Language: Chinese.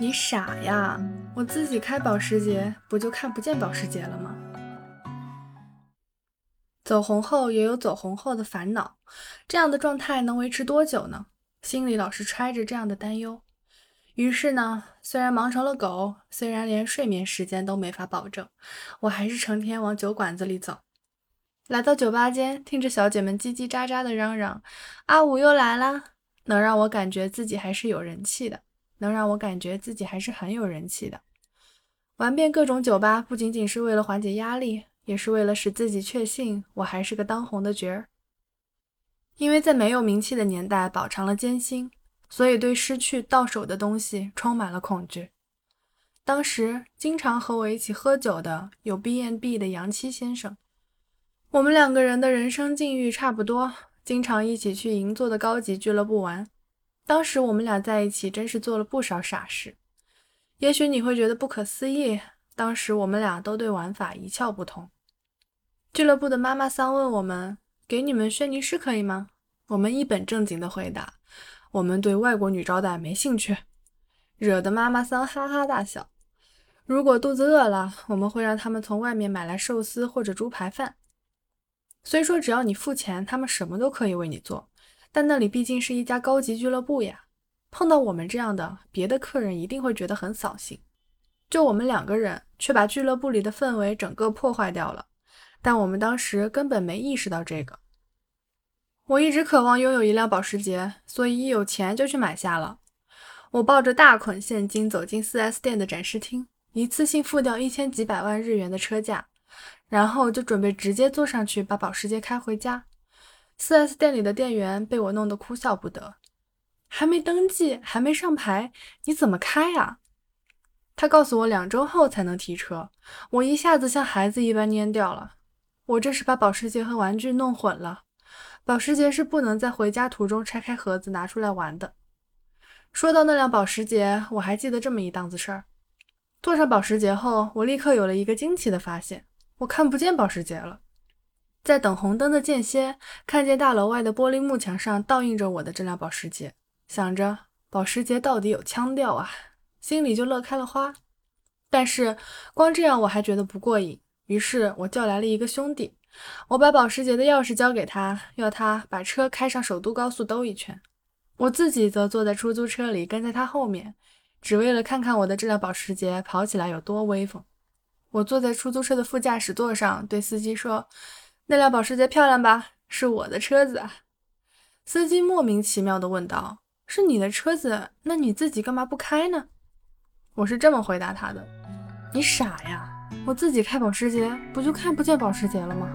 你傻呀！我自己开保时捷，不就看不见保时捷了吗？走红后也有走红后的烦恼，这样的状态能维持多久呢？心里老是揣着这样的担忧。于是呢，虽然忙成了狗，虽然连睡眠时间都没法保证，我还是成天往酒馆子里走。来到酒吧间，听着小姐们叽叽喳喳的嚷嚷：“阿五又来啦！”能让我感觉自己还是有人气的。能让我感觉自己还是很有人气的。玩遍各种酒吧，不仅仅是为了缓解压力，也是为了使自己确信我还是个当红的角儿。因为在没有名气的年代饱尝了艰辛，所以对失去到手的东西充满了恐惧。当时经常和我一起喝酒的有 B&B 的杨七先生，我们两个人的人生境遇差不多，经常一起去银座的高级俱乐部玩。当时我们俩在一起，真是做了不少傻事。也许你会觉得不可思议，当时我们俩都对玩法一窍不通。俱乐部的妈妈桑问我们：“给你们轩尼诗可以吗？”我们一本正经的回答：“我们对外国女招待没兴趣。”惹得妈妈桑哈哈大笑。如果肚子饿了，我们会让他们从外面买来寿司或者猪排饭。虽说只要你付钱，他们什么都可以为你做。但那里毕竟是一家高级俱乐部呀，碰到我们这样的别的客人一定会觉得很扫兴。就我们两个人，却把俱乐部里的氛围整个破坏掉了。但我们当时根本没意识到这个。我一直渴望拥有一辆保时捷，所以一有钱就去买下了。我抱着大捆现金走进 4S 店的展示厅，一次性付掉一千几百万日元的车价，然后就准备直接坐上去把保时捷开回家。4S 店里的店员被我弄得哭笑不得，还没登记，还没上牌，你怎么开啊？他告诉我两周后才能提车，我一下子像孩子一般蔫掉了。我这是把保时捷和玩具弄混了，保时捷是不能在回家途中拆开盒子拿出来玩的。说到那辆保时捷，我还记得这么一档子事儿：坐上保时捷后，我立刻有了一个惊奇的发现，我看不见保时捷了。在等红灯的间歇，看见大楼外的玻璃幕墙上倒映着我的这辆保时捷，想着保时捷到底有腔调啊，心里就乐开了花。但是光这样我还觉得不过瘾，于是我叫来了一个兄弟，我把保时捷的钥匙交给他，要他把车开上首都高速兜一圈，我自己则坐在出租车里跟在他后面，只为了看看我的这辆保时捷跑起来有多威风。我坐在出租车的副驾驶座上，对司机说。那辆保时捷漂亮吧？是我的车子。司机莫名其妙地问道：“是你的车子，那你自己干嘛不开呢？”我是这么回答他的：“你傻呀，我自己开保时捷，不就看不见保时捷了吗？”